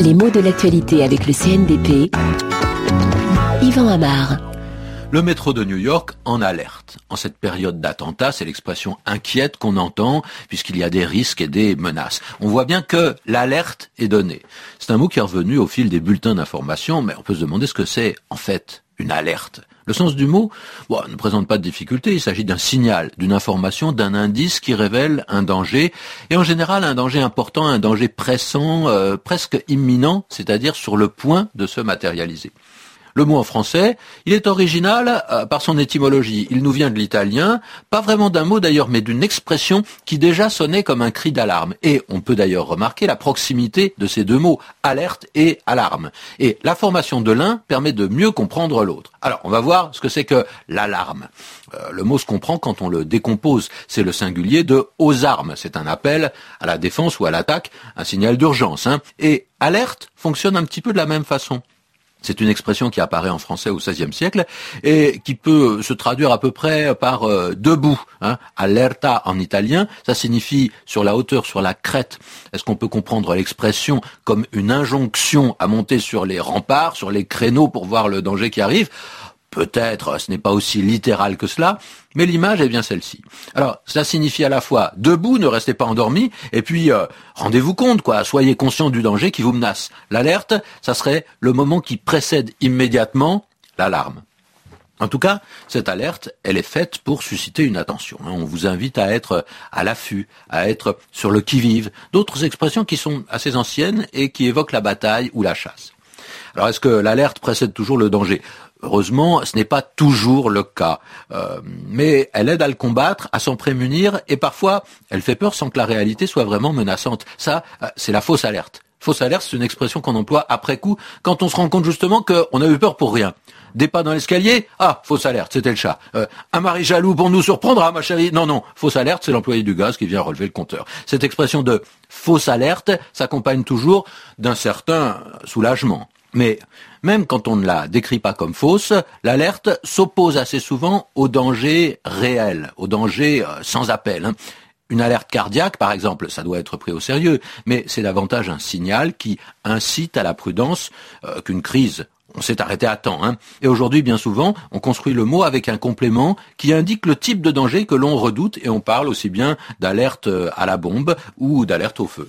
Les mots de l'actualité avec le CNDP. Yvan Amar. Le métro de New York en alerte. En cette période d'attentat, c'est l'expression inquiète qu'on entend puisqu'il y a des risques et des menaces. On voit bien que l'alerte est donnée. C'est un mot qui est revenu au fil des bulletins d'information, mais on peut se demander ce que c'est en fait une alerte. Le sens du mot ne présente pas de difficulté, il s'agit d'un signal, d'une information, d'un indice qui révèle un danger, et en général un danger important, un danger pressant, euh, presque imminent, c'est-à-dire sur le point de se matérialiser. Le mot en français, il est original euh, par son étymologie. Il nous vient de l'italien, pas vraiment d'un mot d'ailleurs, mais d'une expression qui déjà sonnait comme un cri d'alarme. Et on peut d'ailleurs remarquer la proximité de ces deux mots, alerte et alarme. Et la formation de l'un permet de mieux comprendre l'autre. Alors, on va voir ce que c'est que l'alarme. Euh, le mot se comprend quand on le décompose. C'est le singulier de aux armes. C'est un appel à la défense ou à l'attaque, un signal d'urgence. Hein. Et alerte fonctionne un petit peu de la même façon. C'est une expression qui apparaît en français au XVIe siècle et qui peut se traduire à peu près par euh, debout. Hein. Alerta en italien, ça signifie sur la hauteur, sur la crête. Est-ce qu'on peut comprendre l'expression comme une injonction à monter sur les remparts, sur les créneaux pour voir le danger qui arrive? Peut-être, ce n'est pas aussi littéral que cela, mais l'image est bien celle-ci. Alors, ça signifie à la fois debout, ne restez pas endormi, et puis euh, rendez-vous compte, quoi, soyez conscient du danger qui vous menace. L'alerte, ça serait le moment qui précède immédiatement l'alarme. En tout cas, cette alerte, elle est faite pour susciter une attention. On vous invite à être à l'affût, à être sur le qui-vive. D'autres expressions qui sont assez anciennes et qui évoquent la bataille ou la chasse. Alors est-ce que l'alerte précède toujours le danger? Heureusement, ce n'est pas toujours le cas, euh, mais elle aide à le combattre, à s'en prémunir, et parfois, elle fait peur sans que la réalité soit vraiment menaçante. Ça, euh, c'est la fausse alerte. Fausse alerte, c'est une expression qu'on emploie après coup, quand on se rend compte justement qu'on a eu peur pour rien. Des pas dans l'escalier, ah, fausse alerte, c'était le chat. Euh, un mari jaloux pour nous surprendre, ah ma chérie, non, non, fausse alerte, c'est l'employé du gaz qui vient relever le compteur. Cette expression de fausse alerte s'accompagne toujours d'un certain soulagement. Mais même quand on ne la décrit pas comme fausse, l'alerte s'oppose assez souvent au danger réel, au danger euh, sans appel. Hein. Une alerte cardiaque, par exemple, ça doit être pris au sérieux, mais c'est davantage un signal qui incite à la prudence euh, qu'une crise. On s'est arrêté à temps. Hein. Et aujourd'hui, bien souvent, on construit le mot avec un complément qui indique le type de danger que l'on redoute et on parle aussi bien d'alerte euh, à la bombe ou d'alerte au feu.